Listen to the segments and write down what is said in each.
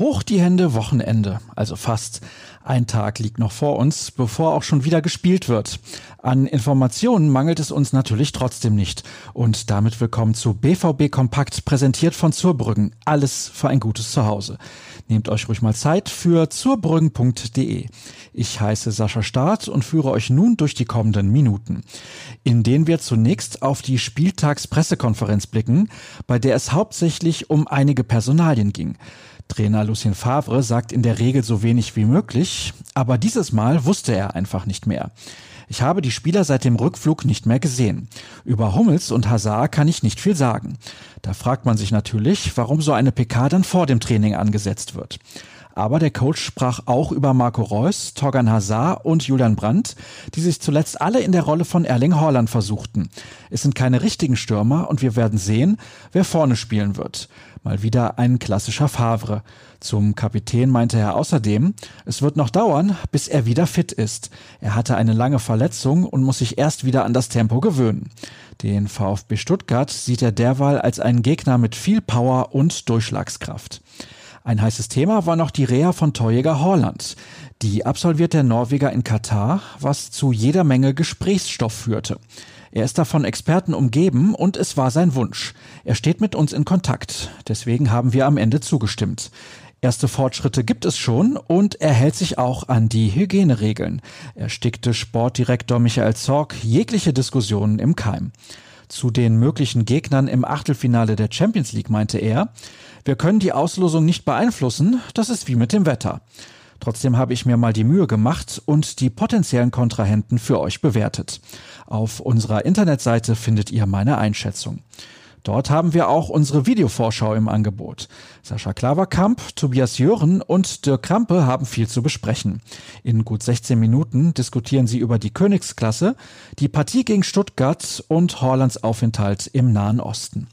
Hoch die Hände, Wochenende, also fast. Ein Tag liegt noch vor uns, bevor auch schon wieder gespielt wird. An Informationen mangelt es uns natürlich trotzdem nicht. Und damit willkommen zu BVB Kompakt, präsentiert von Zurbrüggen. Alles für ein gutes Zuhause. Nehmt euch ruhig mal Zeit für zurbrüggen.de. Ich heiße Sascha Staat und führe euch nun durch die kommenden Minuten, in denen wir zunächst auf die Spieltagspressekonferenz blicken, bei der es hauptsächlich um einige Personalien ging. Trainer Lucien Favre sagt in der Regel so wenig wie möglich, aber dieses Mal wusste er einfach nicht mehr. Ich habe die Spieler seit dem Rückflug nicht mehr gesehen. Über Hummels und Hazard kann ich nicht viel sagen. Da fragt man sich natürlich, warum so eine PK dann vor dem Training angesetzt wird. Aber der Coach sprach auch über Marco Reus, Torgan Hazard und Julian Brandt, die sich zuletzt alle in der Rolle von Erling Haaland versuchten. Es sind keine richtigen Stürmer und wir werden sehen, wer vorne spielen wird. Mal wieder ein klassischer Favre. Zum Kapitän meinte er außerdem, es wird noch dauern, bis er wieder fit ist. Er hatte eine lange Verletzung und muss sich erst wieder an das Tempo gewöhnen. Den VfB Stuttgart sieht er derweil als einen Gegner mit viel Power und Durchschlagskraft. Ein heißes Thema war noch die Reha von Torjäger Horland. Die absolviert der Norweger in Katar, was zu jeder Menge Gesprächsstoff führte. Er ist davon Experten umgeben und es war sein Wunsch. Er steht mit uns in Kontakt. Deswegen haben wir am Ende zugestimmt. Erste Fortschritte gibt es schon und er hält sich auch an die Hygieneregeln. Er stickte Sportdirektor Michael Zorg jegliche Diskussionen im Keim. Zu den möglichen Gegnern im Achtelfinale der Champions League meinte er, wir können die Auslosung nicht beeinflussen, das ist wie mit dem Wetter. Trotzdem habe ich mir mal die Mühe gemacht und die potenziellen Kontrahenten für euch bewertet. Auf unserer Internetseite findet ihr meine Einschätzung. Dort haben wir auch unsere Videovorschau im Angebot. Sascha Klaverkamp, Tobias Jören und Dirk Krampe haben viel zu besprechen. In gut 16 Minuten diskutieren sie über die Königsklasse, die Partie gegen Stuttgart und Horlands Aufenthalt im Nahen Osten.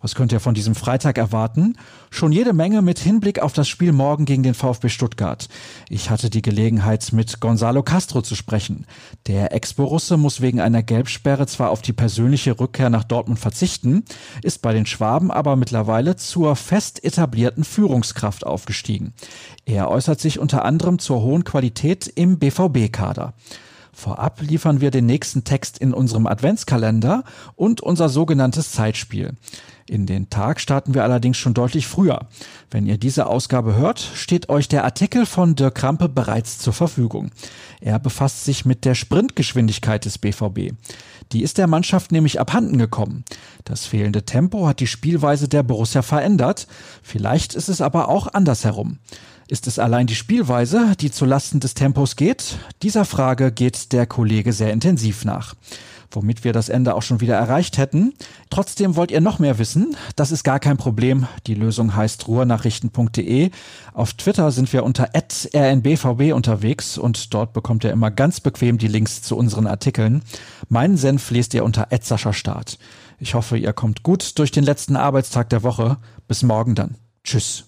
Was könnt ihr von diesem Freitag erwarten? Schon jede Menge mit Hinblick auf das Spiel morgen gegen den VfB Stuttgart. Ich hatte die Gelegenheit, mit Gonzalo Castro zu sprechen. Der Ex-Borusse muss wegen einer Gelbsperre zwar auf die persönliche Rückkehr nach Dortmund verzichten, ist bei den Schwaben aber mittlerweile zur fest etablierten Führungskraft aufgestiegen. Er äußert sich unter anderem zur hohen Qualität im BVB-Kader. Vorab liefern wir den nächsten Text in unserem Adventskalender und unser sogenanntes Zeitspiel. In den Tag starten wir allerdings schon deutlich früher. Wenn ihr diese Ausgabe hört, steht euch der Artikel von Dirk Krampe bereits zur Verfügung. Er befasst sich mit der Sprintgeschwindigkeit des BVB. Die ist der Mannschaft nämlich abhanden gekommen. Das fehlende Tempo hat die Spielweise der Borussia verändert. Vielleicht ist es aber auch andersherum. Ist es allein die Spielweise, die zu Lasten des Tempos geht? Dieser Frage geht der Kollege sehr intensiv nach. Womit wir das Ende auch schon wieder erreicht hätten. Trotzdem wollt ihr noch mehr wissen? Das ist gar kein Problem. Die Lösung heißt ruhrnachrichten.de. Auf Twitter sind wir unter rnbvb unterwegs und dort bekommt ihr immer ganz bequem die Links zu unseren Artikeln. Meinen Senf lest ihr unter Start. Ich hoffe, ihr kommt gut durch den letzten Arbeitstag der Woche. Bis morgen dann. Tschüss.